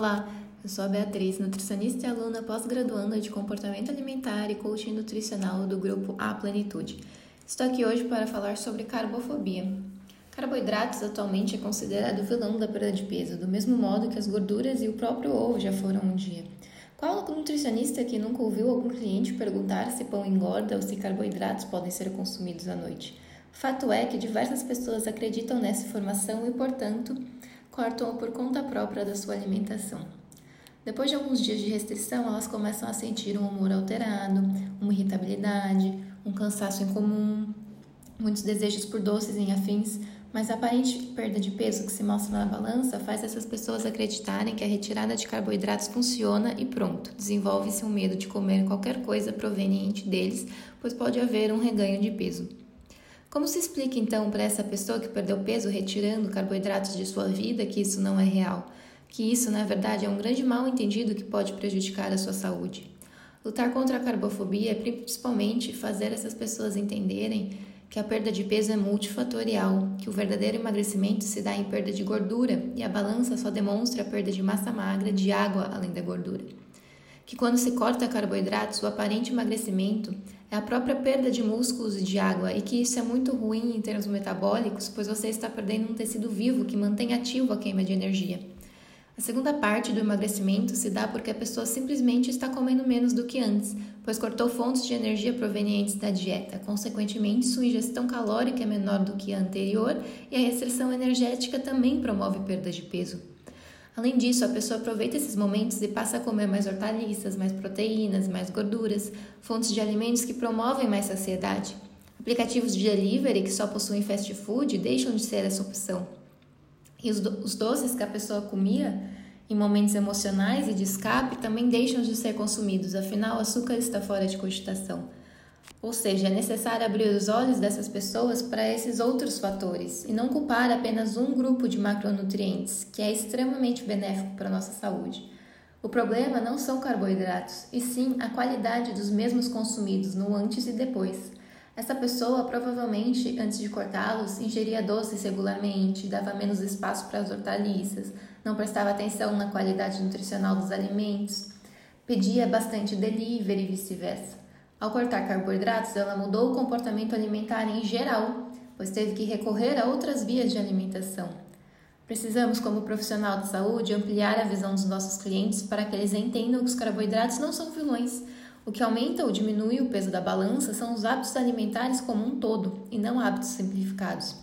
Olá, eu sou a Beatriz, nutricionista e aluna pós-graduanda de comportamento alimentar e coaching nutricional do grupo A Plenitude. Estou aqui hoje para falar sobre carbofobia. Carboidratos atualmente é considerado o vilão da perda de peso, do mesmo modo que as gorduras e o próprio ovo já foram um dia. Qual nutricionista que nunca ouviu algum cliente perguntar se pão engorda ou se carboidratos podem ser consumidos à noite? Fato é que diversas pessoas acreditam nessa informação e, portanto, cortam por conta própria da sua alimentação. Depois de alguns dias de restrição, elas começam a sentir um humor alterado, uma irritabilidade, um cansaço incomum, muitos desejos por doces e afins, mas a aparente perda de peso que se mostra na balança faz essas pessoas acreditarem que a retirada de carboidratos funciona e pronto, desenvolve-se um medo de comer qualquer coisa proveniente deles, pois pode haver um reganho de peso. Como se explica então para essa pessoa que perdeu peso retirando carboidratos de sua vida que isso não é real? Que isso, na verdade, é um grande mal entendido que pode prejudicar a sua saúde? Lutar contra a carbofobia é principalmente fazer essas pessoas entenderem que a perda de peso é multifatorial, que o verdadeiro emagrecimento se dá em perda de gordura e a balança só demonstra a perda de massa magra, de água além da gordura. Que quando se corta carboidratos, o aparente emagrecimento é a própria perda de músculos e de água e que isso é muito ruim em termos metabólicos, pois você está perdendo um tecido vivo que mantém ativo a queima de energia. A segunda parte do emagrecimento se dá porque a pessoa simplesmente está comendo menos do que antes, pois cortou fontes de energia provenientes da dieta. Consequentemente, sua ingestão calórica é menor do que a anterior e a restrição energética também promove perda de peso. Além disso, a pessoa aproveita esses momentos e passa a comer mais hortaliças, mais proteínas, mais gorduras, fontes de alimentos que promovem mais saciedade. Aplicativos de delivery que só possuem fast food deixam de ser essa opção. E os, do os doces que a pessoa comia em momentos emocionais e de escape também deixam de ser consumidos, afinal, o açúcar está fora de cogitação. Ou seja, é necessário abrir os olhos dessas pessoas para esses outros fatores e não culpar apenas um grupo de macronutrientes, que é extremamente benéfico para a nossa saúde. O problema não são carboidratos, e sim a qualidade dos mesmos consumidos no antes e depois. Essa pessoa provavelmente, antes de cortá-los, ingeria doces regularmente, dava menos espaço para as hortaliças, não prestava atenção na qualidade nutricional dos alimentos, pedia bastante delivery e vice-versa. Ao cortar carboidratos, ela mudou o comportamento alimentar em geral, pois teve que recorrer a outras vias de alimentação. Precisamos, como profissional de saúde, ampliar a visão dos nossos clientes para que eles entendam que os carboidratos não são vilões, o que aumenta ou diminui o peso da balança são os hábitos alimentares como um todo, e não hábitos simplificados.